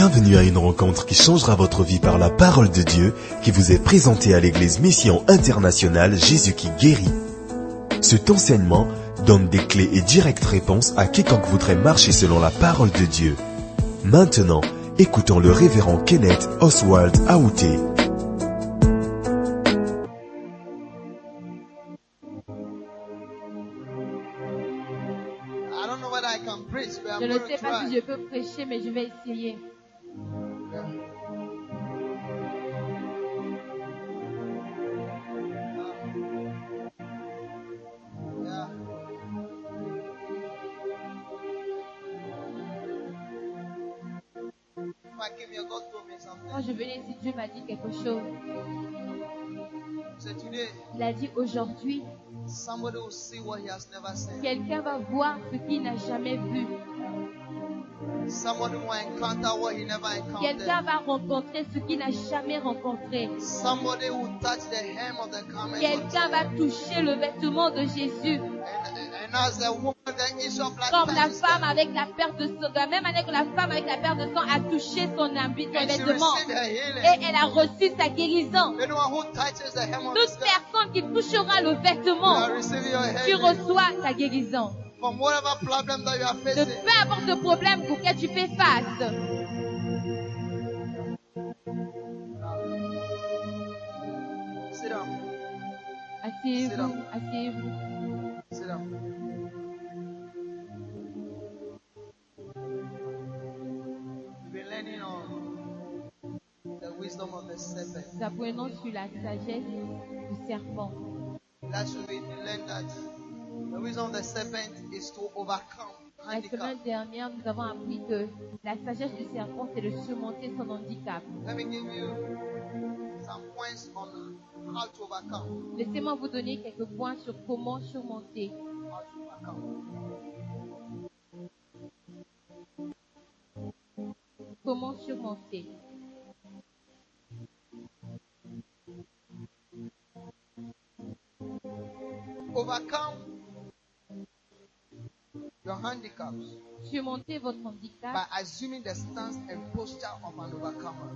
Bienvenue à une rencontre qui changera votre vie par la parole de Dieu qui vous est présentée à l'église Mission Internationale Jésus qui guérit. Cet enseignement donne des clés et directes réponses à quiconque voudrait marcher selon la parole de Dieu. Maintenant, écoutons le révérend Kenneth Oswald Aouté. Je ne sais pas si je peux prêcher, mais je vais essayer. Quand je venais ici, Dieu m'a dit quelque chose. Il a dit aujourd'hui, quelqu'un va voir ce qu'il n'a jamais vu. Quelqu'un va rencontrer ce qu'il n'a jamais rencontré. Quelqu'un va toucher le vêtement de Jésus. Comme la femme avec la perte de sang, de la même manière que la femme avec la perte de sang a touché son habit, son vêtement. Et elle a reçu sa guérison. Toute personne qui touchera le vêtement, tu reçois ta guérison. From whatever problem that you are De peu importe le problème auquel tu fais face. Sit down. Asseyez-vous, asseyez-vous. Sit down. We've been learning on the wisdom of the serpent. Nous apprenons sur la sagesse du serpent. Wisdom of the serpent is to overcome La semaine dernière, nous avons appris que la sagesse du serpent, c'est de surmonter son handicap. Let me give you some points on how to overcome. Laissez-moi vous donner quelques points sur comment surmonter. Comment surmonter. Overcome your handicaps Surmonter votre handicap by assuming the stance and posture of an overcomer.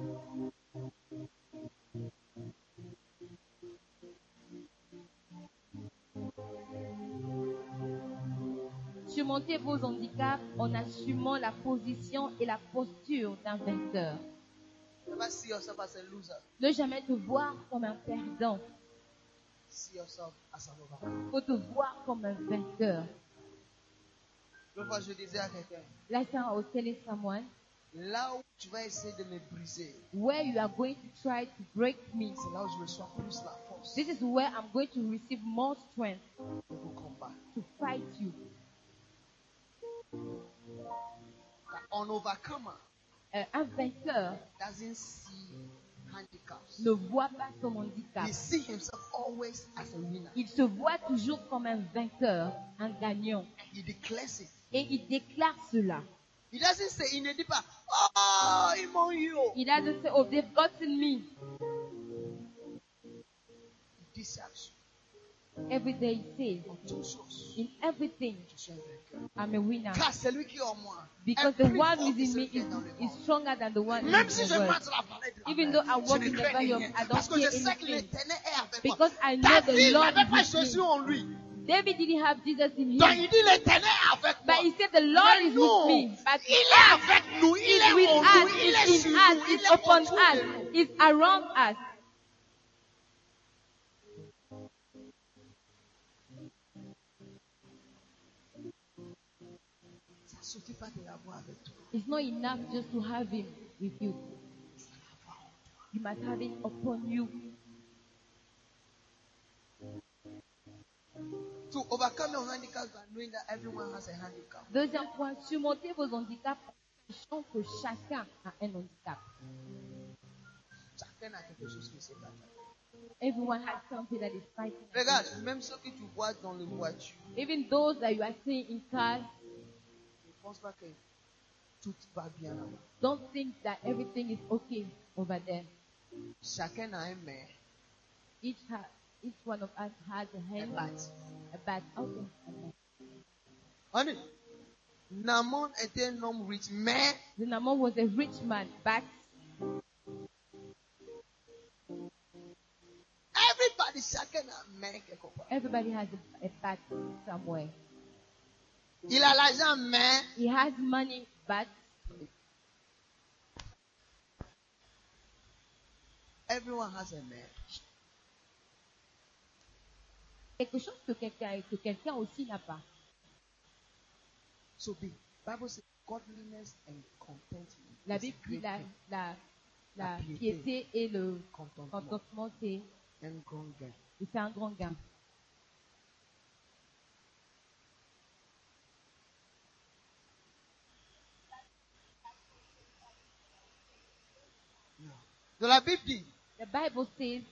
Surmonter vos handicaps en assumant la position et la posture d'un vainqueur. Never see yourself as a loser. Ne jamais te voir comme un perdant. See yourself as an overcomer. faut te voir comme un vainqueur. L'autre fois, je disais à quelqu'un, Like I was telling someone, là où tu vas essayer de me briser, where you are going to try to break me, c'est là où je reçois plus la force this is where I'm going to receive more strength de vous combattre. to fight you. An overcomer Euh, un vainqueur doesn't see handicaps. ne voit pas son handicap. He sees himself always as a winner. Il se voit toujours comme un vainqueur, un gagnant. And he declares it. Et il déclare cela. He doesn't say, il ne dit pas, oh, ils m'ont eu. oh." Il a de oh, they've gotten me. Il dit ça Every day he says, en toutes choses. in everything, Je suis un vainqueur. I'm a winner. Car celui qui est en moi Because est the plus one fort who que is in me celui qui is, est dans le is monde. stronger than the one Même in si the je world. marche la vallée de la Even mort, though I je walk ne in the crains valley of- rien. I don't Parce que fear je sais que anything. l'éternel est avec moi. Because I know the David Lord n'avait is pas with Jésus me. en lui. David didn't have Jesus in Donc him. il dit l'éternel est avec moi. But he said the Lord Mais is nous, with me. But il est avec nous, il He's est with en us, nous, il est he's sur in nous, us, il he's est upon autour us, de nous. he's around us. Pas de l'avoir avec toi. It's not enough just to have him with you. You must have it upon you. To overcome your handicaps by knowing that everyone has a handicap. Deuxième point, surmonter vos handicaps en sachant que chacun a un handicap. Chacun a quelque chose qui se. Everyone has something that is fighting. Regarde, même ceux que tu vois dans les voitures, Even those that you are seeing in cars, don't think that everything is okay over there. Chacun a un maire, Each ha- each one of us has a hand, bat. a bat. Okay. bat. Honey, Naaman était un homme riche, mais The Naaman was a rich man, but everybody chacun a main quelque part. everybody has a, a bad somewhere. Il a l'argent, mais He has money, but everyone has a man. quelque chose que quelqu'un que quelqu'un aussi n'a pas. So the Bible says godliness and contentment. La Bible dit la, la, piété. et le Contentement. contentement, c'est Un grand gain. c'est un grand gain. Donc la Bible dit The Bible says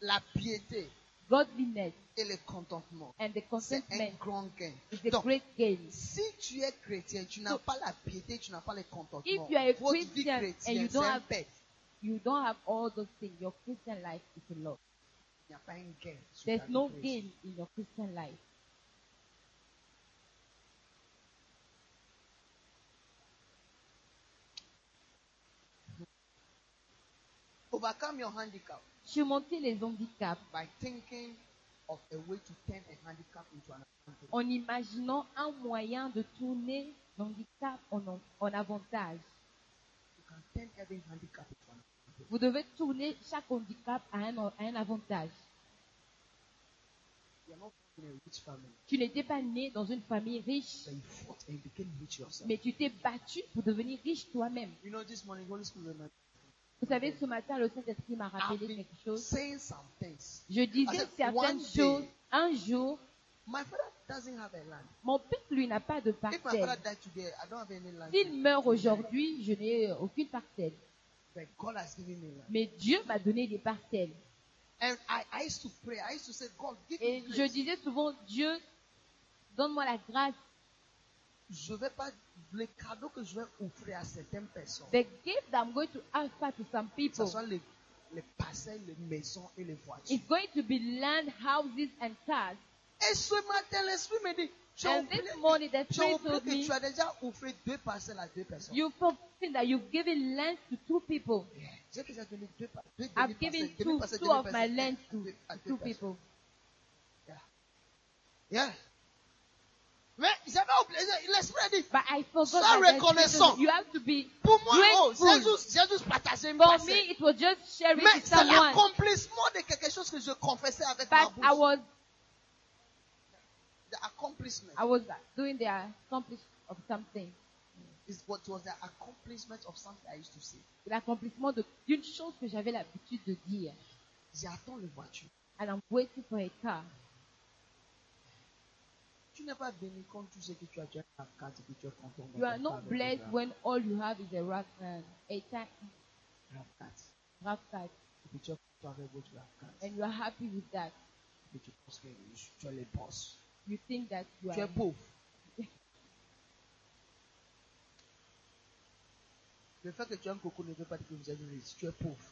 la piété godliness et le contentement. and the C'est un contentment grand gain. is a Donc, great gain. si tu es chrétien, tu n'as So- pas la piété, tu n'as pas le contentement. If you are a Votre vie Christian and you chrétienne, c'est don't un have- pet. You don't have all those things. Your Christian life is a lot. Il n'y a pas un gain. sur There's ta vie no chrétienne. gain in your Christian life. Overcome your handicap Surmonter les handicaps by thinking of a way to turn a handicap into an advantage. en imaginant un moyen de tourner l'handicap en, en avantage. You can turn every handicap into an advantage. Vous devez tourner chaque handicap à un, à un avantage. You are not born in a rich family, Tu n'étais pas né dans une famille riche, but you fought and you became rich yourself. mais tu t'es battu pour devenir riche toi-même. You know, this morning, Holy Spirit reminded Vous savez, ce matin, le Saint-Esprit m'a rappelé quelque chose. Je disais certaines choses. Un jour, mon père, lui, n'a pas de parcelle. S'il meurt aujourd'hui, je n'ai aucune parcelle. Mais Dieu m'a donné des parcelles. Et je disais souvent, Dieu, donne-moi la grâce. Je vais pas les cadeaux que je vais offrir à certaines personnes. The gift that I'm going to offer to some Que ce people soit les, les parcelles, les maisons et les voitures. is going to be land, houses, and cars. Et ce matin, l'esprit me dit, tu as And oublié, this morning, the tu as Spirit oublié told que me, tu as déjà offert deux parcelles à deux personnes. you've forgotten that you've given land to two people. Yeah. J'ai déjà donné deux, pa- deux I've demi-parcelles, given two, demi-parcelles, two of my demi-parcelles land à to, deux- à to deux two personnes. people. Yeah. Mais j'avais oublié, l'esprit a dit, But I forgot Sois that reconnaissant. you have to be pour moi, oh, grateful. Jésus, Jésus partageait une For me, it was just sharing Mais with c'est someone. l'accomplissement de quelque chose que je confessais avec ma But bouche. I was The accomplishment. I was doing the accomplishment of something. is what was the accomplishment of something I used to say. L'accomplissement de- d'une chose que j'avais l'habitude de dire. J'attends le voiture. And I'm waiting for a car. Tu n'es pas béni quand tu sais que tu as déjà la carte et que tu es content. You are not blessed when all you have is a rough, a card. Et que tu es content avec votre. And you are happy with that. Et tu penses que tu es les boss. You think that you Tu es are. pauvre. Le fait que tu as un coco ne veut pas dire que vous êtes riche. Tu es pauvre.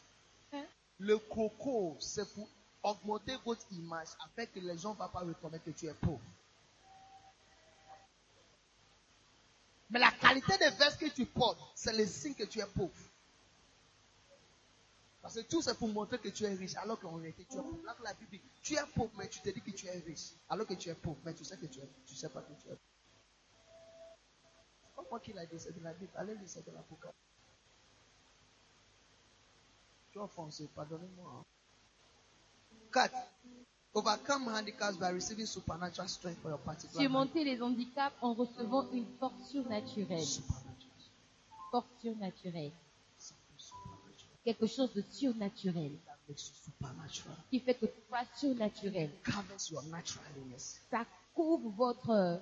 Hein? Le coco, c'est pour augmenter votre image afin que les gens ne vont pas reconnaître que tu es pauvre. Mais la qualité des vestes que tu portes, c'est le signe que tu es pauvre. Parce que tout c'est pour montrer que tu es riche, alors qu'en réalité tu es pauvre. Là la Bible tu es pauvre, mais tu te dis que tu es riche, alors que tu es pauvre, mais tu sais que tu es, tu sais pas que tu es pauvre. Pas moi qui l'a dit, c'est de la Bible. Allez lire, c'est de l'Apocalypse. Tu es offensé, pardonnez-moi. 4. Overcome handicaps by receiving supernatural strength for your particular Surmonter les handicaps en recevant une force surnaturelle. Force surnaturelle. Quelque chose de surnaturel. Qui fait que tu sois surnaturel. Ça couvre votre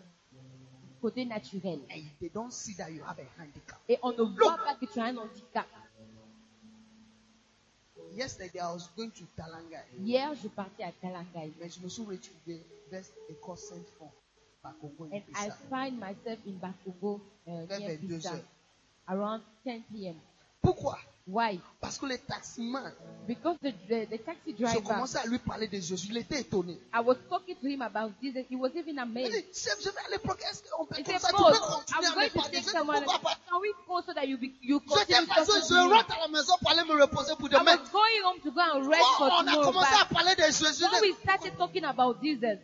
côté naturel. Et on ne voit pas que tu as un handicap. Yesterday, I was going to Talanga. Hier, je partais à Kalangai. Mais je me suis retrouvé vers école Sainte-Fond, par Congo And I find myself in Bakongo uh, Vers near 22 Bissau, heures. around 10 p.m. Pourquoi? Why? Parce que les taximans, Because the, the, the taxi je driver, commençais à lui parler de Jésus. Il était étonné. I was talking to him about Jesus. He was even Il amazed. dit, chef, je vais aller prendre. Est-ce qu'on peut He comme said, ça, tu Boss, peux continuer I'm à going me to parler? take Je dis, someone. pourquoi pas? Can we go so that you, be, you J'étais continue passé, talking je to me? rentre à la maison pour aller me reposer pour I demain. was going home to go and rest Quand for on a tomorrow. commencé à But parler de Jésus, when we started talking about Jesus,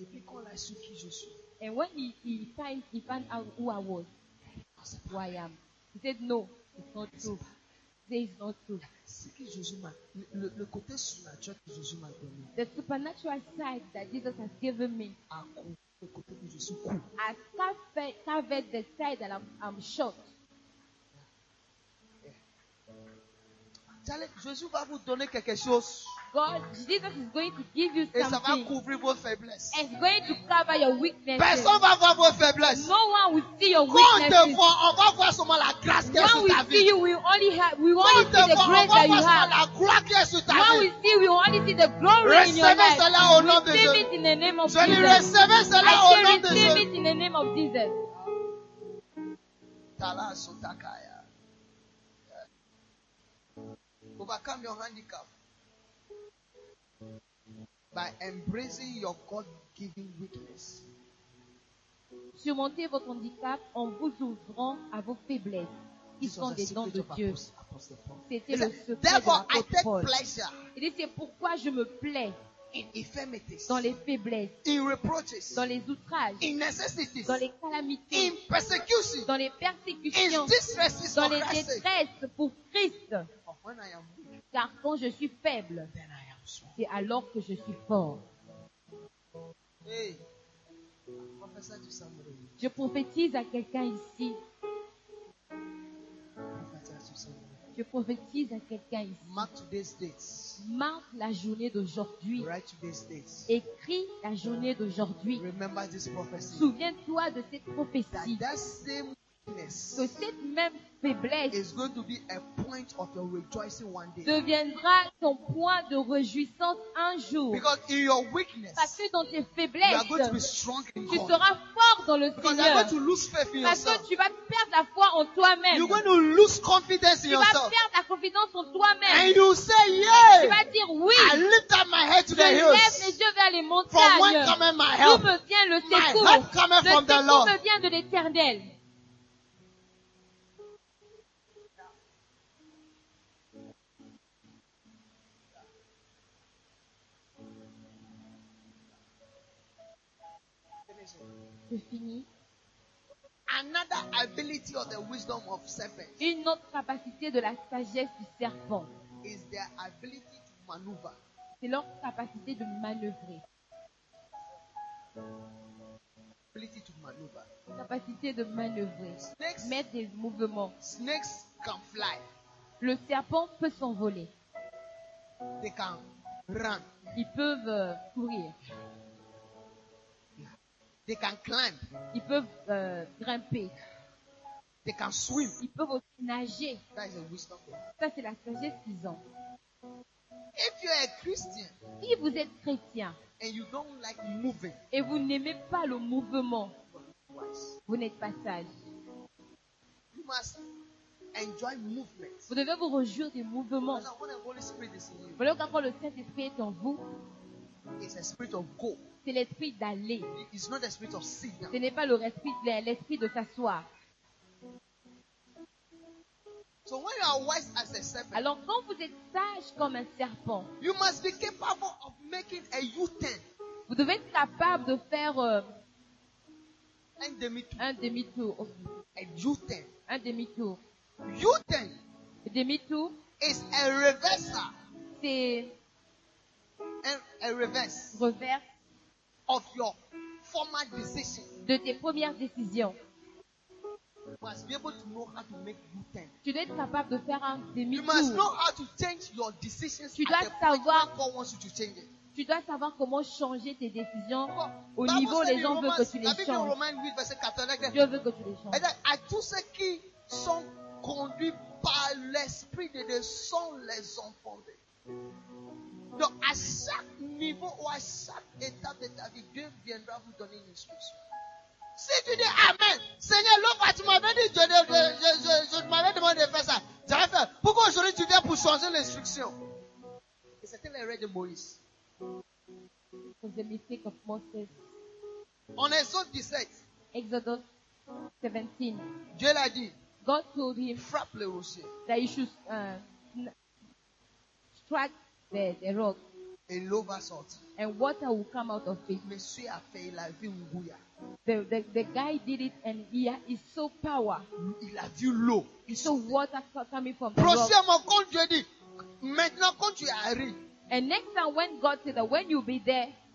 et puis quand on a su qui je suis, and when he, he, find, he found out who I was, who I am, he said, No, it's not true. He said, It's not true. ce que Jésus m'a, le, le côté surnaturel que Jésus m'a donné, The supernatural side that Jesus has given me le côté que je suis has covered, covered the side that I'm, I'm short. Allez, Jésus va vous donner quelque chose God, Jesus is going to give you et ça va something. couvrir vos faiblesses. And it's going to cover your weaknesses. Personne va voir vos faiblesses. No one will see your Quand on te weaknesses. voit, on va voir seulement la grâce qui est When sur we ta see vie. you, we only have, we Quand only on see the voit, on grace va that voir you seulement have. la gloire qui est sur ta When we vie. see, we only see the glory in your Recevez life. cela au nom de Receive Jésus. it in the name of Je dis Jesus. recevez cela au I nom say de receive Jésus. it in the name of Jesus. Tala sotakaya. Overcome your handicap by embracing your God-given weakness. Surmontez votre handicap en vous ouvrant à vos faiblesses, qui sont des dons de Dieu. C'était le secret de l'apôtre Il dit, c'est pourquoi je me plais dans les faiblesses, dans les outrages, dans les calamités, dans les persécutions, dans les détresses pour Christ. Car quand je suis faible, c'est alors que je suis fort. Hey. Je prophétise à quelqu'un ici. Je prophétise à quelqu'un ici. Mark today's dates. Marque la journée d'aujourd'hui. Écris la journée d'aujourd'hui. Remember this prophecy. Souviens-toi de cette prophétie. Que cette même faiblesse is going to be a point of your rejoicing one day. deviendra ton point de réjouissance un jour. Because in your Parce weakness, que dans tes you are going to be faiblesses, strong in tu God. seras fort dans le Because you are Seigneur. going to lose faith in Parce yourself. que tu vas perdre la foi en toi-même. You're going to lose confidence in Tu vas yourself. perdre la confiance en And toi-même. you say, Tu vas dire oui. I lift up my head to Je the lève les yeux vers les From whence montagnes. cometh my D'où me vient le My secours? help cometh Le from the secours Lord. me vient de l'éternel. Je finis. Another ability of the wisdom of serpent Une autre capacité de la sagesse du serpent, is their ability to maneuver. c'est leur capacité de manœuvrer. Ability to maneuver. Capacité de manœuvrer. Snakes, Mettre des mouvements. snakes can fly. Le serpent peut s'envoler. They can run. Ils peuvent euh, courir. They can climb. Ils peuvent euh, grimper. They can swim. Ils peuvent aussi nager. That is a wisdom. Ça, c'est la sagesse qu'ils ont. If you're a Christian Si vous êtes chrétien and you don't like moving, et vous n'aimez pas le mouvement, vous n'êtes pas sage. you must enjoy movement. Vous devez vous réjouir in you, Voilà quand le Saint-Esprit est en vous, it's a spirit of go. C'est l'esprit d'aller. It's not a spirit of sit down. Ce n'est pas le esprit, l'esprit de s'asseoir. So when you are wise as a serpent, Alors quand vous êtes sage comme un serpent, you must be capable of making a U-turn vous devez être capable de faire euh, and demi-tour. un demi-tour. A U-turn. Un demi-tour. U-turn demi-tour, is a reversal, c'est reverse reverse of your former decision. de tes premières décisions. You must be able to know how to make U-turn. Tu dois être capable de faire un You must know demi-tour. how to change your decisions Tu dois savoir- when God wants you to change it. Tu dois savoir comment changer tes décisions au niveau les gens veulent que tu les changes. Romains 8, verset 14, Dieu veut que tu les changes. à tous ceux qui sont conduits par l'Esprit de Dieu sont les enfants de Dieu. Donc, à chaque niveau ou à chaque étape de ta vie, Dieu viendra vous donner une instruction. Si tu dis Amen, Seigneur, l'autre tu m'avais dit, je, je, je, m'avais demandé de faire ça. J'avais fait. Pourquoi aujourd'hui tu viens pour changer l'instruction? Et c'était l'erreur de Moïse. En Exode 17. Exodus 17. Dieu l'a dit. God told him frappe le rocher. That he should uh, strike the, the rock. Et l'eau va sortir. and water will come out of it. Monsieur a fait, il a vu Ngouya. The, the, the guy did it and he is so power. Il a vu l'eau. So water coming from the. Prochainement, quand Dieu dit, maintenant quand tu arrives, And next time when God said that when you be there, parle au rocher.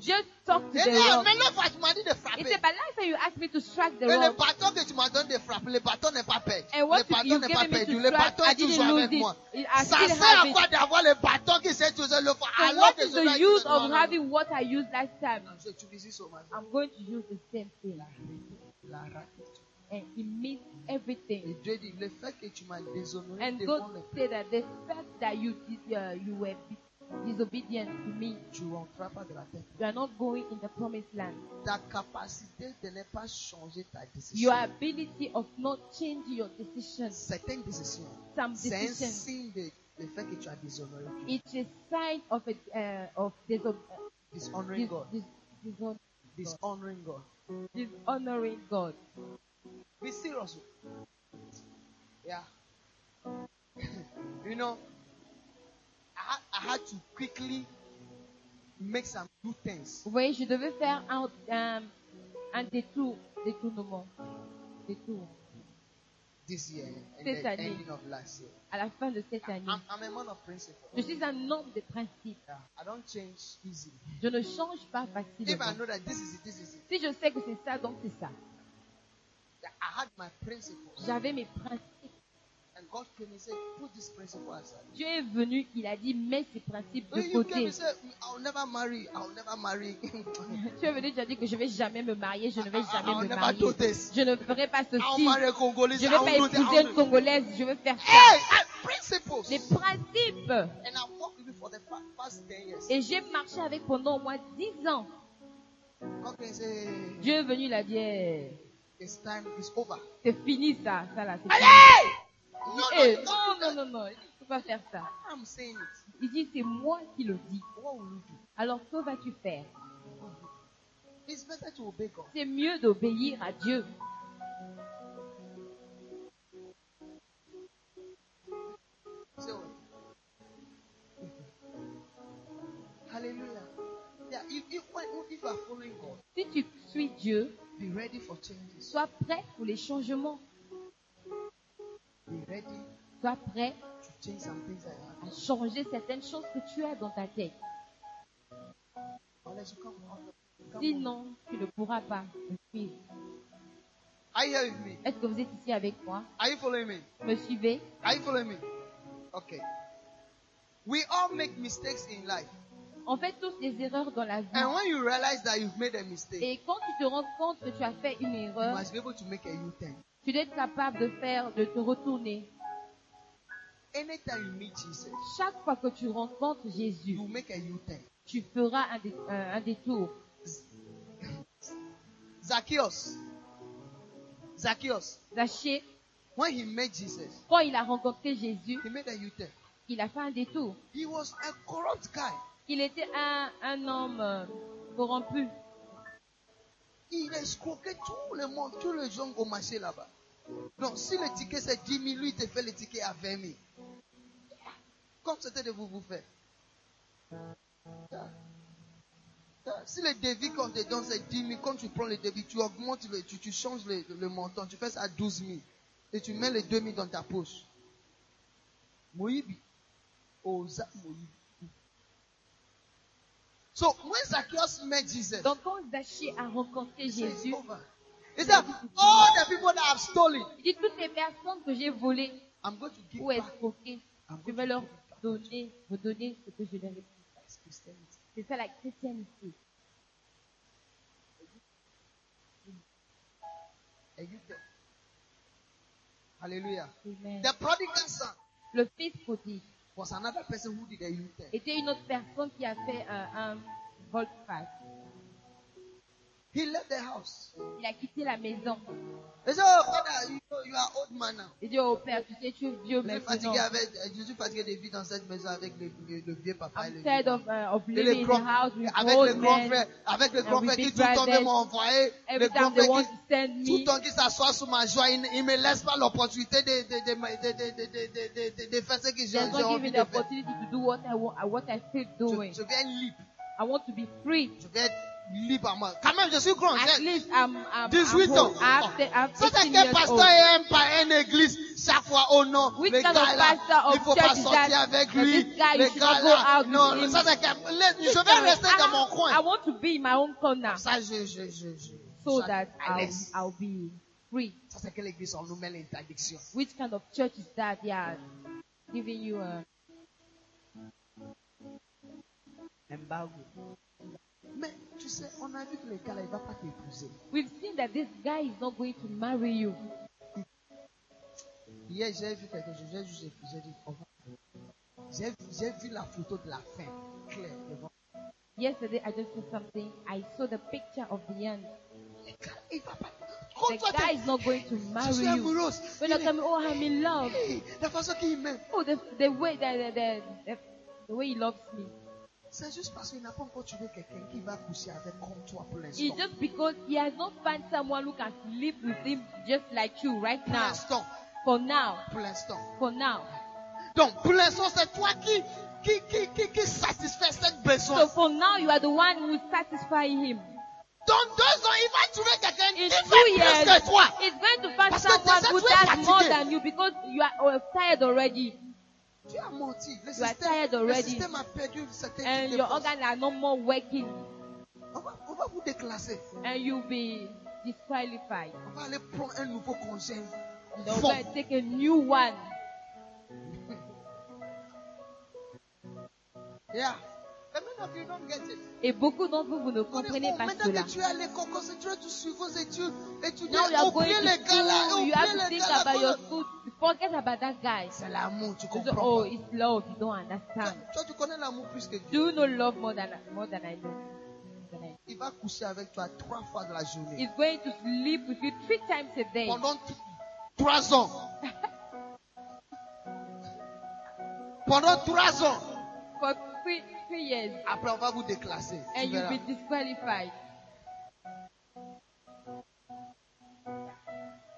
Just talk to Et the rock. tu m'as dit de He said, but last time you asked me to strike the Et le rock. bâton que tu m'as donné de frapper, le bâton n'est pas perdu. And what Le bâton you n'est gave pas me perdu. to Le strike, bâton I est toujours didn't avec lose moi. it. I Ça still sert à have it. quoi d'avoir le bâton qui le So alors what que is the use of having what I used last time? Je t'utilise au matin. I'm going to use the same thing. La. And he Et everything. Dieu dit, le fait que tu m'as déshonoré And devant God said that the fact that you did, uh, you were disobedient to me, tu ne rentreras pas de la tête. you are not going in the promised land. Ta capacité de ne pas changer ta décision. Your ability of not changing your decision. Certaines décisions, some c'est un decisions, signe de, le fait que tu as déshonoré it's a sign of a, uh, of diso- Dishonoring dis- God. dis- dishon- Dishonoring God. dishonoring God. Be serious. Yeah. you know, voyez, je devais faire un, un, un détour, détournement, détour this year and Cette the année. ending of last year. à la fin de cette année. I'm, I'm a man of principle. Je suis un homme de principe. Yeah, I don't change easily. Je ne change pas If I facilement. know that this is it, this is it. Si je sais que c'est ça, donc c'est ça. Yeah, I had my principles. J'avais mes principes. Dieu est venu, il a dit, mets ces principes de you côté. and said, I'll never marry, I'll never marry. Tu es venu, tu as dit que je vais jamais me marier, je ne vais jamais I'll me never marier. Je ne ferai pas ceci. Je ne vais pas épouser une Congolaise, je vais faire ça. Hey, I- principles. Les principes. And I've worked with you for the fa- past 10 years. Et j'ai marché avec pendant au moins 10 ans. Say, Dieu est venu, il a dit, eh, it's time, it's over. c'est fini ça, ça là, c'est Allez! fini. No, no, Eh, no, non, non, non, non, il ne faut pas faire ça. I'm saying it. Il dit, c'est moi qui le dis. What will you do? Alors, que vas-tu faire? It's better to obey God. C'est mieux d'obéir à Dieu. Hallelujah. Yeah, if, if, when, if you are following God, Si tu suis Dieu, be ready for changes. sois prêt pour les changements. Sois prêt à changer certaines choses que tu as dans ta tête. You. Sinon, tu ne pourras pas me suivre. Are you here with me? Est-ce que vous êtes ici avec moi? Are you following me? Me suivez? Are you following me? Okay. We all make mistakes in life. On fait tous des erreurs dans la vie. And when you realize that you've made a mistake, Et quand tu te rends compte que tu as fait une you erreur, must be able to make a U-turn. Tu dois être capable de faire, de te retourner. Anytime you meet Jesus, Chaque fois que tu rencontres Jésus, you make a U-turn. tu feras un, dé- un- un détour. Zacchaeus. Zacchaeus. Zachée, When he met Jesus, quand il a rencontré Jésus, he made a U-turn. il a fait un détour. He was a corrupt guy. Il était un, un homme euh, corrompu. Il escroquait tout le monde, tous les gens au marché là-bas. Non, si le ticket c'est 10 000, lui il te fait le ticket à 20 000. Comme c'était de vous vous faire. Si le devis qu'on te donne c'est 10 000, quand tu prends le devis, tu augmentes, tu, changes le, montant, tu fais ça à 12 000. Et tu mets les 2 000 dans ta poche. Moïbi. Osa Moïbi. So when Zacchaeus met Jesus, Donc quand Zachée a rencontré he said, "It's Jésus. He said, all the people that have stolen, il dit toutes les personnes que j'ai volées I'm going to give ou back. escroquées, I'm je going vais to leur give it back. donner, ce que je leur ai dit. That's Christianity. C'est ça la chrétienté. And you tell. Hallelujah. Amen. The prodigal son Le fils prodigue était une autre personne qui a fait un, un volte-face. Il a quitté la maison. Il dit, oh, you, you are dit, oh père, tu es vieux maintenant. Avec, je suis fatigué de vivre dans cette maison avec le, vieux papa et le vieux. Of, avec old les grands qui tout le temps m'ont envoyé, qui tout le temps qui s'assoient sur ma joie, ils ne me laissent pas l'opportunité de, faire ce que j'ai envie de faire. I, want. Je, veux être libre. To be free. Je veux être libre à moi. Quand même, je suis grand. At least I'm, I'm, 18 I'm ans. old. I have, I have Ça, c'est 18 quel years pasteur old. aime par une église chaque fois, oh non, Which le kind gars of là, pastor of il faut church pas is sortir that? avec That lui. this guy, le you should gars go là, out with non, him. ça c'est que, laisse- This je vais rester dans mon I, coin. I want to be in my own corner Ça, je, je, je, je. so je- that à I'll. I'll be free. Ça c'est quelle église on nous met l'interdiction. Which kind of church is that? Yeah, giving you a Embargo. Mais tu sais, on a vu que le gars il va pas t'épouser. We've seen that this guy is not going to marry you. Hier, j'ai vu quelque chose, j'ai juste j'ai dit, oh, on va. J'ai j'ai vu la photo de la fin, claire, devant. Yesterday, I just saw something. I saw the picture of the end. Le gars, il va pas. The toi, guy t'es- is not going to suis marry you. amoureuse. When Il est- tell me, oh, I'm in love. Hey, la façon qu'il m'aime, Oh, the, the way the, the, the, the way he loves me. C'est juste parce qu'il n'a pas encore trouvé quelqu'un qui va coucher avec comme toi pour It's l'instant. just because he has not found someone who can live with him just like you right Pour now. l'instant, For now. pour l'instant. For now. Donc, pour l'instant, c'est toi qui, qui, qui, qui, qui satisfait cette So besoin. for now, you are the one who will satisfy him. Dans deux ans, il va trouver quelqu'un In qui two fait years, plus que toi. he's going to find Parce someone who does more than you because you are uh, tired already Tu as menti. Le You are système, tired le already. système a perdu une certaine and your organs are no more working On va, on va vous déclasser. and you'll be disqualified. On va aller prendre un nouveau congé. And they're Fond. going to take a new one. Yeah. Et beaucoup d'entre vous, vous ne comprenez pas cela. C'est l'amour, tu comprends. Oh, it's love, you don't understand. Toi, tu connais l'amour plus que Dieu. Do you know love more than, more than I know? Il va coucher avec toi trois fois dans la journée. He's going to sleep with you three times a day. Pendant trois ans. Pendant trois ans. Three, three years. Après, on va vous déclasser. And you'll be disqualified.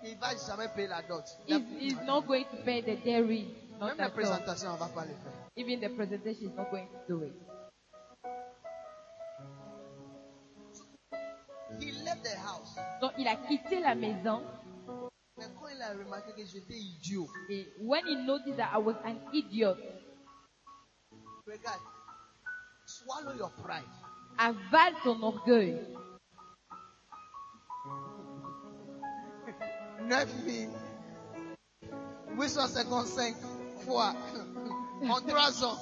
Il va jamais payer la dot. He's, he's not going to pay the dairy. Not Même la présentation, on va pas le faire. Even the presentation is not going to do it. He left the house. Donc, il a quitté la maison. Mais quand il a remarqué que j'étais idiot, Et when he noticed that I was an idiot, regarde, swallow your pride. avale ton orgueil. 9855 fois en trois ans.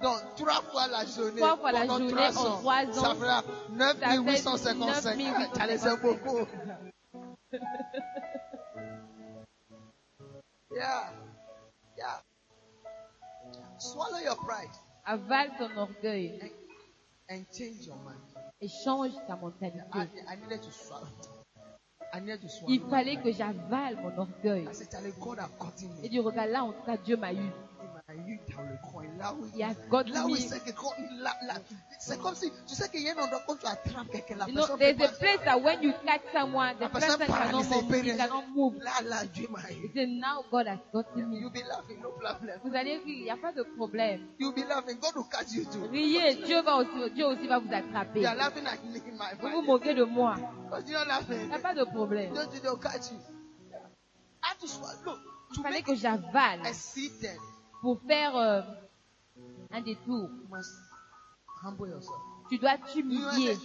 Donc, trois fois la journée. Trois fois la journée trois en ans, trois ans. Ça fera Ça fait 9855. 9855. Ah, Allez, c'est beaucoup. Yeah. Yeah. Swallow your pride Avale ton orgueil and, and change your mind. et change ta mentalité. I, I needed to swallow. I needed to swallow. Il fallait que j'avale mon orgueil. I said, Charlie, God have gotten Et du regard là, en tout cas, Dieu m'a eu. Il le coin. Là où He has got là où me. il sait que quand il là, là, c'est comme si, tu sais qu'il y a un endroit quand tu attrapes quelqu'un, la You know, personne there's a place that when you catch someone, the person cannot move. He pénètre. cannot move. Là, là, Dieu m'a He eu. said, now God has gotten me. You'll be laughing, no problem. Vous allez rire, il n'y a pas de problème. You'll be laughing, God will catch you too. Riez, Dieu, va aussi, Dieu aussi va vous attraper. You are laughing at me, my Vous vous moquez de moi. Il laughing. n'y a pas de problème. Don't you, they'll catch you. I have to swallow. Il To fallait make que j'avale a pour faire euh, un détour. Tu dois t'humilier.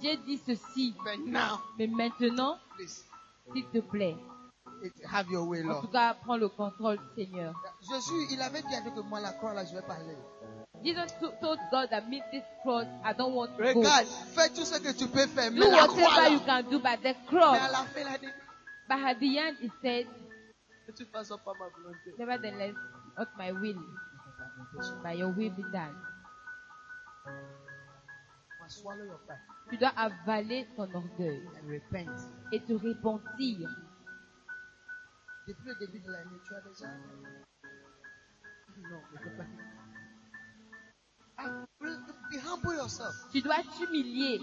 J'ai dit ceci, but now, mais maintenant, please, s'il te plaît, have your way, en Lord. tout cas, prends le contrôle, Seigneur. Jésus, il avait dit avec moi la croix, là, je vais parler. Jesus to- told God that meet this cross, I don't want to go. Regarde, fais tout ce que tu peux faire, mais Do la croix, you can do, but the mais à cross. la fin, But at the end, he said, de toute façon, pas ma volonté. Nevertheless, not my will, but your will be done. Tu dois avaler ton orgueil et te repentir. Depuis le début de l'année, tu as déjà. Non, ne peux pas. Ah. Tu dois t'humilier.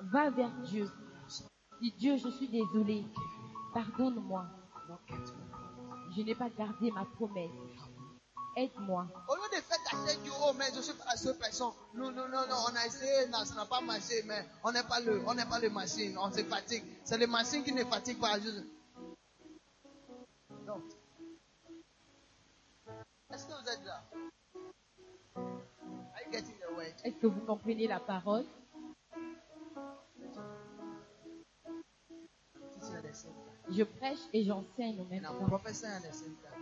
Va vers Dieu. Dis Dieu, je suis désolé. Pardonne-moi. Je n'ai pas gardé ma promesse. Aide-moi. Au lieu de faire ta tête, oh, mais je suis pas la seule personne. Non, non, non, non, on a essayé, non, ça n'a pas marché, mais on n'est pas le, on n'est pas le machine, on se fatigue. C'est les machines qui ne fatiguent pas. Juste... Non. Est-ce que vous êtes là? Are you getting the word? Est-ce que vous comprenez la parole? Je prêche et j'enseigne au même temps.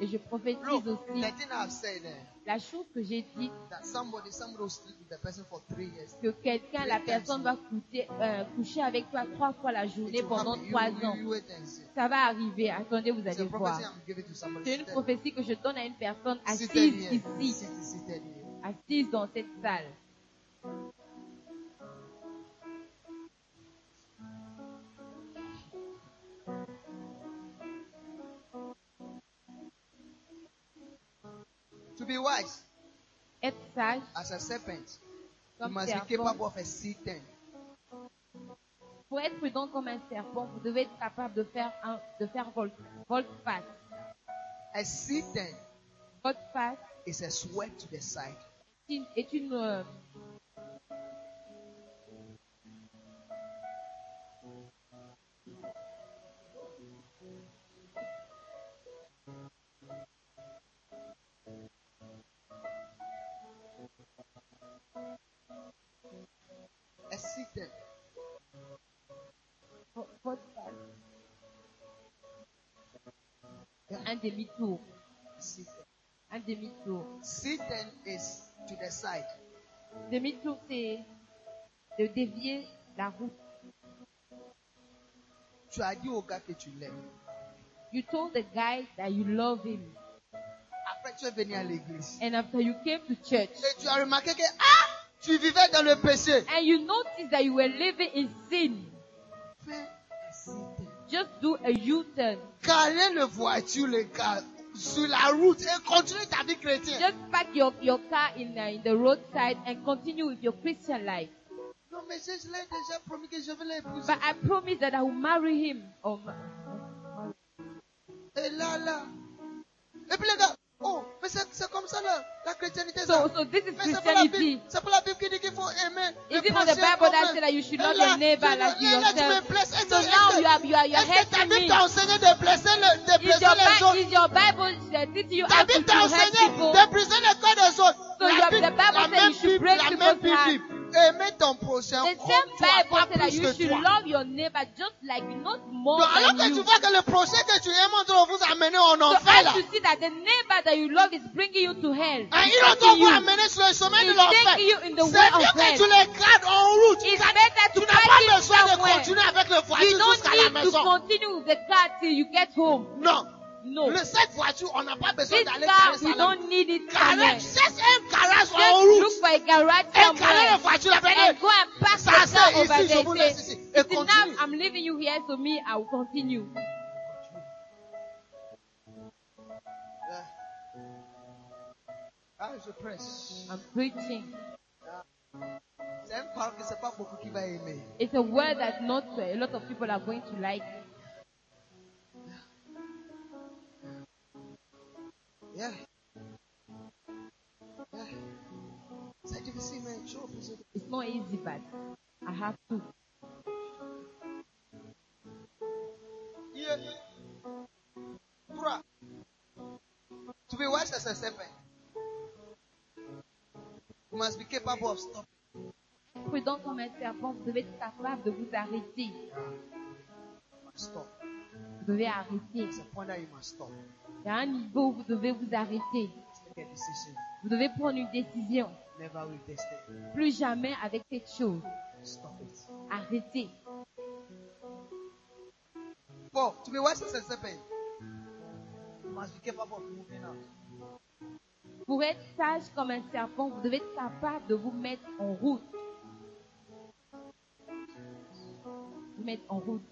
Et je prophétise Look, aussi said la chose que j'ai dit, that somebody, somebody will sleep with the person for three years. que quelqu'un, la personne va coucher, euh, coucher avec toi trois fois la journée pendant trois ans. you. Ça va arriver. Attendez, vous allez voir. C'est une prophétie que je donne à une personne assise ici, assise dans cette salle. Be wise Être sage, as a serpent, you must be capable of a. Pour être prudent comme un serpent, vous devez être capable de faire un, de faire volte, volte-face. A seated Volte-face is a sweat to the side. est une, est une, euh, Volte-face. Un demi-tour. Un demi-tour. Is to the side. Demi-tour, c'est de dévier la route. Tu as dit au gars que tu l'aimes. You told the guy that you love him. Après, tu es venu à l'église. And after you came to church, Et tu as remarqué que, ah, tu vivais dans le péché. and you noticed that you were living in sin, Fais un seated. just do a U-turn. Carrez le voiture, les gars, sur la route et continue ta vie chrétienne. Just park your, your car in, uh, in the roadside and continue with your Christian life. Non, mais je, je l'ai déjà promis que je vais l'épouser. But I promise that I will marry him. Oh, ma- Et là, là. Et puis les gars, oh, mais c'est c'est comme ça là, la chrétienté. so, ça. so this is Mais c'est pas la Bible, Christianity. c'est pas la Bible qui dit qu'il faut aimer. Is le it not the prochain Bible comme that un- says that you should Et love là, your neighbor tu- like you là, là, tu me yourself? blesses. Est-ce So que- now est-ce you are, you are, you are que- Est-ce que ta hurting Bible me. t'a enseigné de blesser, le, de Is blesser your, les Bi- autres is your Bible uh, teaching you Ta how to, Bible to t'a hurt enseigné people? de briser le cœur des autres. So la your- Bible, the Bible la says même you should Bible, break la people's même heart. Bible. Aimer ton prochain The comme same Bible pas says that plus you que toi. love your neighbor just like not more Donc, alors than que you. tu vois que le prochain que tu aimes, on vous amener en So enfer là. as you see that the neighbor that you love is bringing you to hell, il doit taking vous amener sur le chemin de l'enfer. you in the C'est mieux que tu les gardes en route. It's better Tu to n'as pas besoin de continuer avec le You don't need to continue with the car till you get home. Non. No. Le, cette voiture, on n'a pas besoin d'aller car, we don't need it. Garage, c'est un garage en route. look for a garage somewhere la voiture là. and go and park Ça, the car c'est over ici, je vous there. laisse ici. Et "It's enough, continue. I'm leaving you here, so me, I will continue. Ah, je prêche. I'm preaching. C'est un parole que c'est pas beaucoup qui va aimer. It's a word that not a lot of people are going to like. Yeah. Yeah. C'est difficile, mais je suis obligé de- It's not easy, but I have to. Yeah. Trois. To be wise as a serpent, you must be capable of stopping. Prudent comme un serpent, vous devez être capable de vous arrêter. You must stop. Vous devez arrêter. It's a point that you must stop. Il y a un niveau où vous devez vous arrêter. Vous devez prendre une décision. Plus jamais avec cette chose. Arrêtez. Paul, to be wise. Pour être sage comme un serpent, vous devez être capable de vous mettre en route. Vous mettre en route.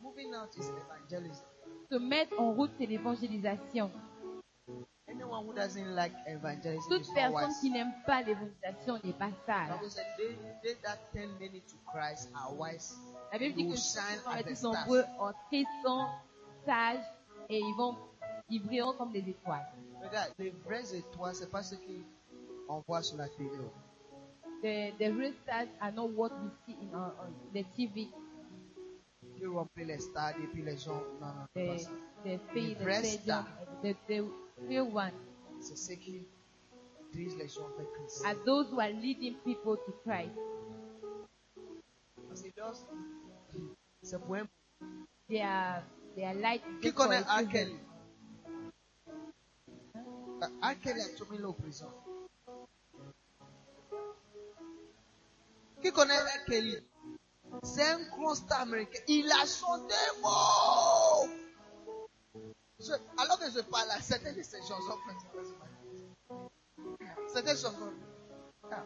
Moving out is evangelism. Se mettre en route, c'est l'évangélisation. Toute personne qui n'aime pas l'évangélisation n'est pas sage. La Bible dit que ceux qui sont nombreux en Christ sont sages et ils vont, ils brilleront comme des étoiles. Regarde, les vraies étoiles, c'est pas ce qu'on voit sur la télé. The, the real stars are not what we see in on, on the TV, Qui remplit les stades et puis les gens. Non, non, c'est pas the, ça. the, Les the, vrais the, stars. the, the real one. C'est ceux qui dirigent les gens vers Christ. are those who are leading people to Christ? Parce que lorsque- C'est pour un. They are, they are light. Qui just for connaît a R. season. Kelly? Euh, R. Kelly a tourné là aux prisons. Qui connaît R. C'est un star américain. Il a chanté beau. Je- alors que je parle à certaines de ces chansons, certaines chansons.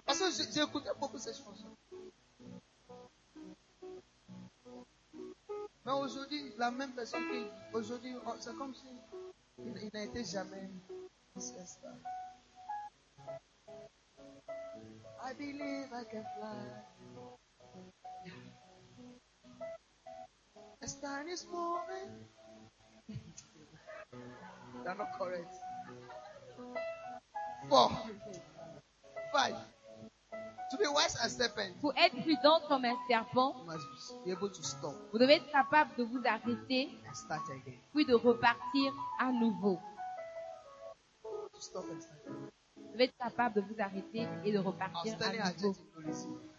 Parce que j'ai écouté beaucoup ces chansons. Mais aujourd'hui, la même personne qui. Aujourd'hui, c'est comme si il, n'a été jamais. I believe I can fly. A star is moving. They're not correct. Four. Five. To be wise as serpent, Pour être prudent comme un serpent, you must be able to stop vous devez être capable de vous arrêter, and start again. puis de repartir à nouveau. To stop and start again. Vous devez être capable de vous arrêter et de repartir à nouveau.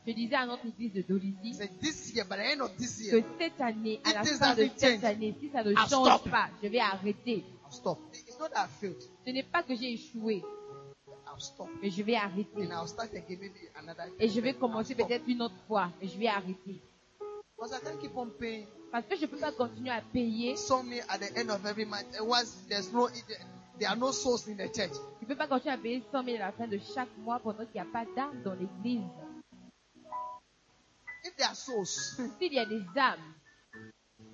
Je disais à notre église de Dolisie said, This year, by the end of this que cette année, à la fin de cette année, si ça ne I'll change stop. pas, je vais arrêter. I'll stop. It's not that I failed. Ce n'est pas que j'ai échoué, I'll stop. mais je vais arrêter. And I'll start again maybe another Et je vais I'll commencer stop. peut-être une autre fois, mais je vais arrêter. Because I can't keep on paying Parce que je ne peux pas continuer à payer. some at the end of every month. And once there's no, there are no souls in the church. Je ne peux pas continuer à payer 100 000 à la fin de chaque mois pendant qu'il n'y a pas d'âme dans l'église. If there are souls, S'il y a des âmes,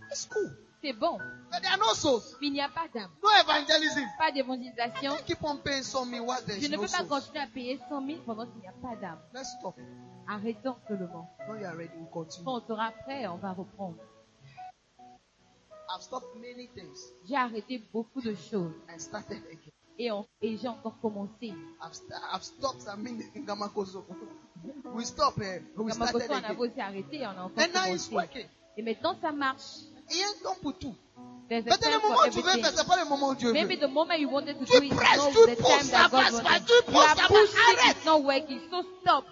it's cool. c'est bon. But there are no souls. Mais il n'y a pas d'âme, No evangelism. pas d'évangélisation. Can't keep on paying some while there's Je ne no peux pas souls. continuer à payer 100 000 pendant qu'il n'y a pas d'âme. Let's stop. Arrêtons seulement. When you are ready, we'll continue. Quand on sera prêt, on va reprendre. I've stopped many things J'ai arrêté beaucoup de choses and started again. et, j'ai encore commencé. I've, st- I've stopped I mean in Gamakoso. We stop here. We Comme started on a again. aussi arrêté et on a encore And now it's working. Et maintenant, ça marche. Il y a un temps pour tout. A Peut-être le moment où tu veux faire, c'est pas le moment où Dieu Maybe veut. the moment you wanted to Tu do it presses, not tu the pousses, time that God wanted. tu pousses, ça passe. Arrête. it's not working. So stop.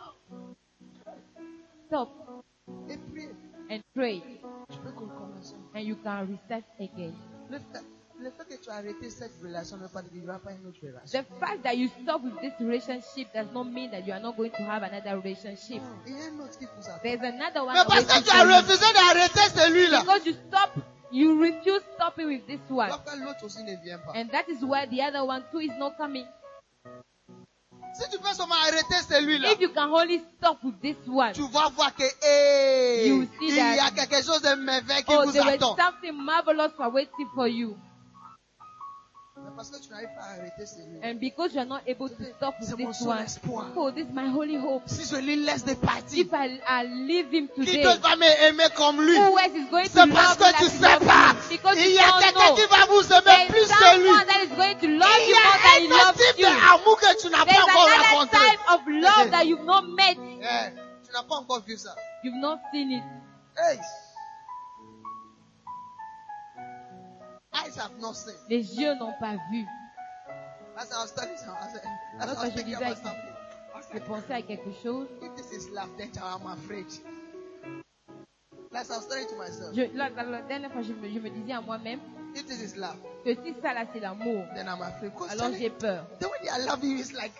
Stop Et puis, and pray, tu peux recommencer. and you can restart again. Le fait, le fait que tu as arrêté cette relation ne veut pas dire qu'il n'y aura pas une autre relation. The fact that you stop with this relationship does not mean that you are not going to have another relationship. Il y a un autre qui vous attend. There's another one Mais parce waiting que tu for as you. refusé d'arrêter celui-là. Because you stop, you refuse stopping with this one. Pourquoi l'autre aussi ne vient pas? And that is why the other one too is not coming. Si tu peux seulement arrêter celui-là, If you can only stop with this one, tu vas voir que hey, You see il y a that- quelque chose de merveilleux qui oh, vous there was attend. something marvelous for waiting for you. Mais parce que tu n'arrives pas à arrêter celui-là. And because you are not able to stop with C'est mon this seul one, espoir. oh, this is my holy hope. Si je lui laisse des parties, If I, I leave him qui today, d'autre va m'aimer comme lui? who else is going to C'est love parce you que tu like sais he pas. loves you? Because Il you y a don't quelqu'un know. qui va vous aimer There plus is que lui. that is going to love Il you more than he a un autre loves type you. d'amour que tu n'as There's pas encore another rencontré. type of love that you've not met. Eh, tu n'as pas encore vu ça. You've not seen it. Hey. Les yeux n'ont pas vu. Lorsque je disais pensé à quelque chose. if this is love, then I'm afraid. As I was telling to myself, Je, la, la- la dernière fois, je me, je me disais à moi-même que si ça là c'est l'amour, alors j'ai peur. the way they love you is like,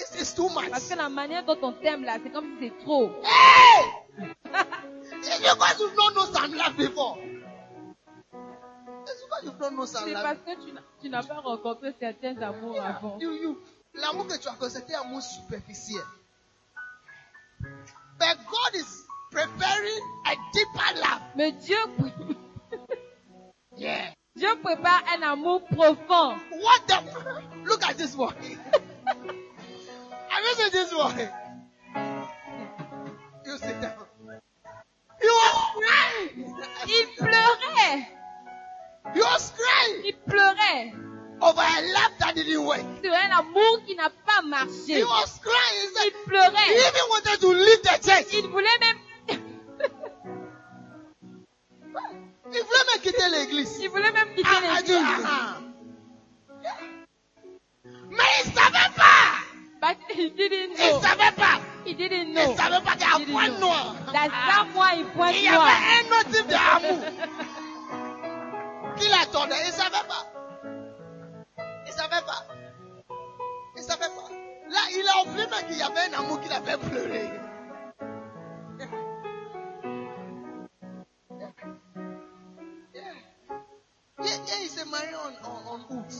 it's, it's too much. Parce que la manière dont on t'aime là, c'est comme si c'est trop. Hey! because you've not known some C'est parce que tu n'as- pas rencontré certains amours Yeah, avant. you, you, l'amour que tu as c'était un amour superficiel. But God is preparing a deeper love. Mais Dieu, Yeah. Dieu prépare un amour profond. What the? Look at this boy. Have you seen this boy? You sit down. He was crying. Il pleurait. He was crying Il pleurait over a love that didn't work. sur un amour qui n'a pas marché. He was crying. He said, Il he pleurait. even wanted to leave the church. Il voulait même, Il voulait même quitter l'église. il voulait même quitter Ah, l'église. ah, ah. Mais il savait pas. But he didn't Il know. savait pas. He didn't Il know. savait pas qu'il y a un point know. noir. Dans il y avait un autre type d'amour qu'il attendait. Il savait pas. Il savait pas. Il savait pas. Là, il a oublié qu'il y avait un amour qu'il avait pleuré. Yeah. Il s'est marié en août.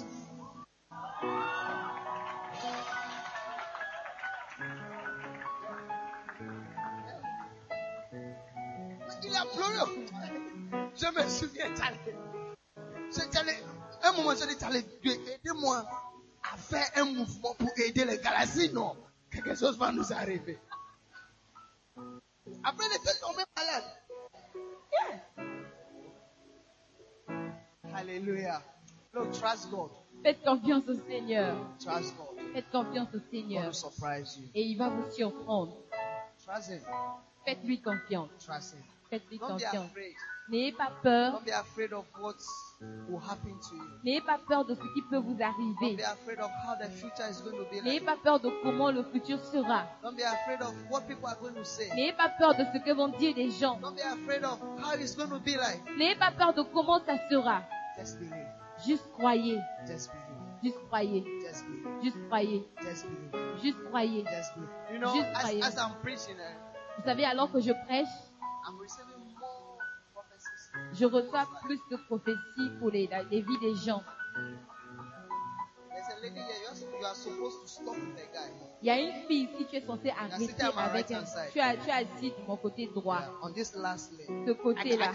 Il a pleuré. Je me souviens, moment, dis, Tchale, aidez-moi à faire un mouvement pour aider les galaxies. Non, quelque chose va nous arriver. Après, il était tombé malade. Yeah. Alléluia. Look, trust God. Faites confiance au Seigneur. Trust God. Faites confiance au Seigneur. surprise you. Et il va vous surprendre. Trust Him. Faites-lui confiance. Trust Him. Faites-lui confiance. N'ayez pas peur. Don't be afraid of what will happen to you. N'ayez pas peur de ce qui peut vous Don't arriver. be afraid of how the future is going to be N'ayez like. pas peur de comment le futur sera. Don't be afraid of what people are going to say. N'ayez pas peur de ce que vont dire les gens. Don't be afraid of how it's going to be like. N'ayez pas peur de comment ça sera. Juste croyez. Juste croyez. Juste croyez. Juste croyez. Just believe. You know, Just as, croyez. eh, Vous savez, alors que je prêche, je reçois plus de prophéties pour les, les vies des gens. Il y a une fille ici, tu es censé arrêter avec un. Tu, as, tu assis de mon côté droit, ce I, can- I côté-là.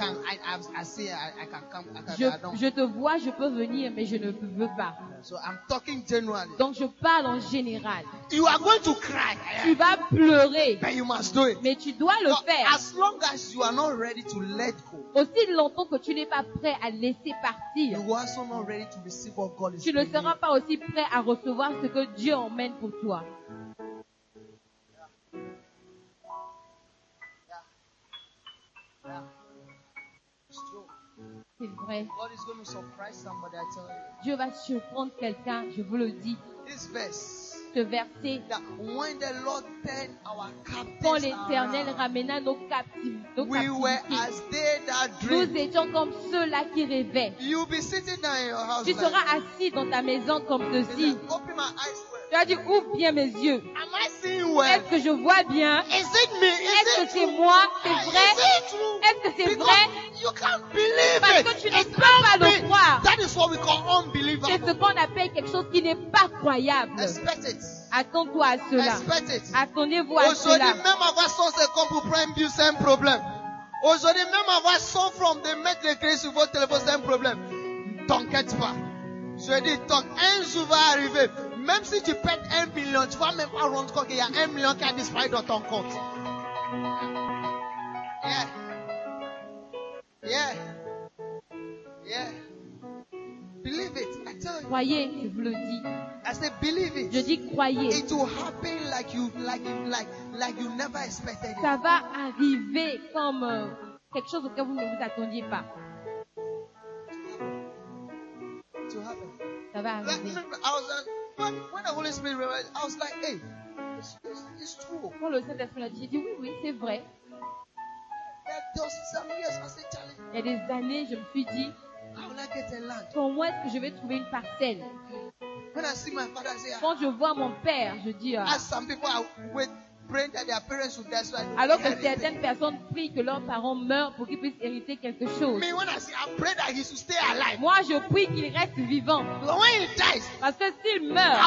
Je, te vois, je peux venir, mais je ne veux pas. So I'm talking generally. Donc je parle en général. You are going to cry, Tu vas pleurer, but you must do it. mais tu dois le faire. as long as you are not ready to let go, Aussi longtemps que tu n'es pas prêt à laisser partir, you are also not ready to receive what God is tu ne seras pas aussi prêt à recevoir ce que Dieu emmène pour toi. Yeah. It's true. C'est vrai. God is going to surprise somebody, I tell you. Dieu va surprendre quelqu'un, je vous le dis. This verse, Ce verset, that when the Lord turned our quand l'Éternel ramena nos, captives, nos we were captivités, as they that nous étions comme ceux-là qui rêvaient. You'll be sitting down in your house. Tu like, seras assis dans ta maison comme ceci. Open my eyes. well. Tu as dit, ouvre bien mes yeux. Am I seeing well? Est-ce que je vois bien Est-ce que c'est moi? C'est vrai? Est-ce que c'est vrai? Parce que tu ne peux pas le croire. That is what we call C'est ce qu'on appelle quelque chose qui n'est pas croyable. Attends-toi à cela. Attendez-vous à Aujourd'hui, cela. même avoir son c'est comme pour prendre c'est un problème. Aujourd'hui, même avoir son from de mettre les clés sur votre téléphone, c'est un problème. T'inquiète pas. Je dis, donc, un jour va arriver. Même si tu perds un million, tu vas même pas rendre compte qu'il y a un million qui a disparu dans ton compte. Yeah. Yeah. Yeah. Believe it. I tell you. Croyez, je vous le dis. I say believe Je it. dis croyez. It will happen like you, like like, like you never expected it. Ça va arriver comme euh, quelque chose auquel vous ne vous attendiez pas. It will happen. Ça va arriver. I was uh, when, the Holy Spirit realized, I was like, hey, it's, it's, it's true. Quand le Saint-Esprit l'a dit, j'ai dit oui, oui, c'est vrai. Il y a des années, je me suis dit, comment est-ce que je vais trouver une parcelle? Quand je vois mon père, je dis, ah, Alors que certaines personnes prient que leurs parents meurent pour qu'ils puissent hériter quelque chose. Me, when I say I pray that he should stay alive. Moi, je prie qu'il reste vivant. But when he dies, Parce que s'il meurt,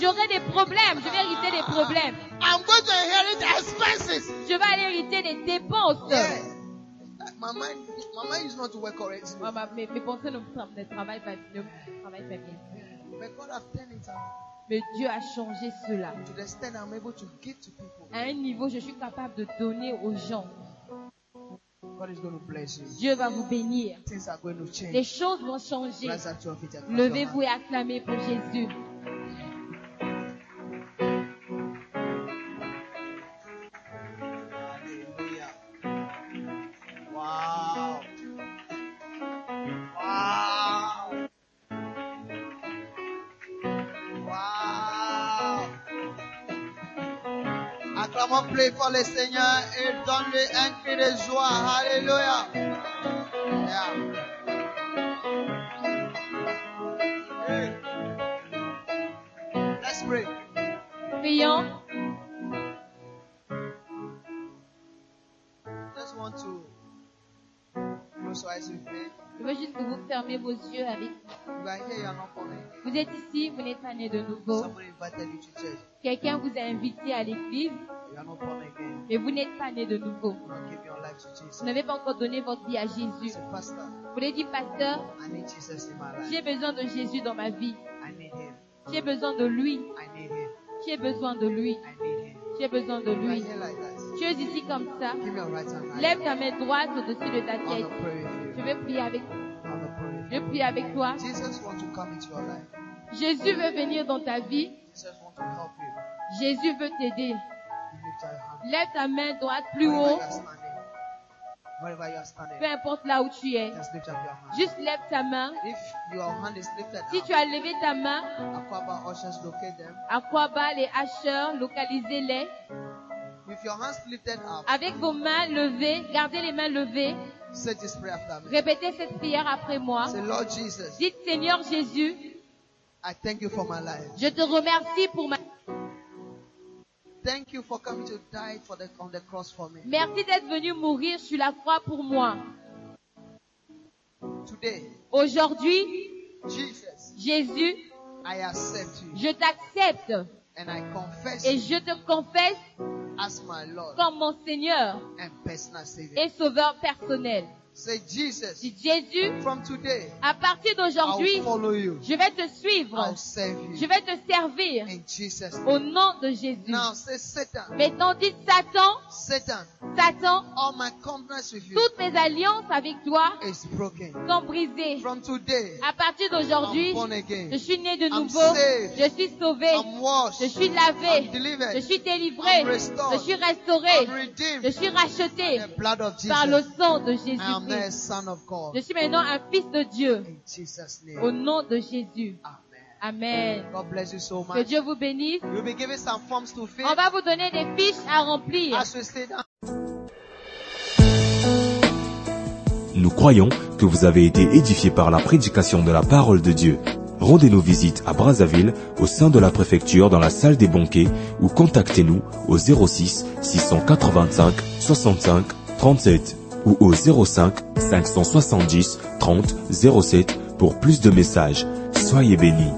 j'aurai des problèmes. Je vais hériter des problèmes. I'm going to inherit the expenses. Je vais aller hériter des dépenses. Yeah. My mind, my mind is not to work correctly. Moi, ma- mes, pensées ne, tra- ne travaillent pas, ne travaillent pas bien. But God have turned it around Mais Dieu a changé cela. À un niveau, je suis capable de donner aux gens. Dieu va vous bénir. Les choses vont changer. Levez-vous et acclamez pour Jésus. Plus fort le Seigneur et donne-lui un cri de joie. Alléluia. Je veux juste que vous fermiez vos yeux avec coming. Vous êtes ici, vous n'êtes pas né de nouveau. Quelqu'un vous a invité à l'église, You are not born again. mais vous n'êtes pas né de nouveau. Vous n'avez pas encore donné votre vie à Jésus. Vous voulez dire, pasteur, I need Jesus in my life. j'ai besoin de Jésus dans ma vie. I need him. J'ai besoin de lui. I need him. J'ai besoin de lui. J'ai besoin de lui. Tu es ici comme ça. Lève ta main droite au-dessus de ta tête. Je vais prier avec, I want to pray with je prie avec toi. Jésus veut venir dans ta vie. Jésus veut t'aider. Lève ta main droite plus haut. Peu importe là où tu es. Juste lève ta main. Si tu as levé ta main, à quoi bas les hacheurs, localisez-les. With your hands lifted up, Avec vos mains levées, gardez les mains levées. say this prayer after me. Répétez cette prière après moi. Say, Lord Jesus, Dites Seigneur Jésus, I thank you for my life. je te remercie pour ma... Thank you for coming to die for the, on the cross for me. Merci d'être venu mourir sur la croix pour moi. Today, Aujourd'hui, Jesus, Jésus, I accept you je t'accepte and I confess et je te confesse as my Lord comme mon Seigneur and personal Savior. et Sauveur personnel. Say, Jesus, Dis Jésus, from today, à partir d'aujourd'hui, je vais te suivre. Je vais te servir In Jesus' au nom de Jésus. Now say, Satan, Maintenant, dites Satan, Satan, Satan, all my covenants with you toutes mes alliances avec toi is broken. sont brisées. From today, À partir d'aujourd'hui, je suis né de I'm nouveau. saved. Je suis sauvé. I'm washed. Je suis lavé. I'm delivered. Je suis délivré. I'm restored. Je suis restauré. I'm redeemed. Je suis racheté The blood of par le sang de I Je suis maintenant un fils de Dieu. Au nom de Jésus. Amen. Amen. God bless you so Que much. Dieu vous bénisse. You'll be given some forms to fill On va vous donner des fiches à remplir. Nous croyons que vous avez été édifiés par la prédication de la parole de Dieu. Rendez-nous visite à Brazzaville, au sein de la préfecture, dans la salle des banquets, ou contactez-nous au 06 685 65 37 ou au 05 570 30 07 pour plus de messages. Soyez bénis.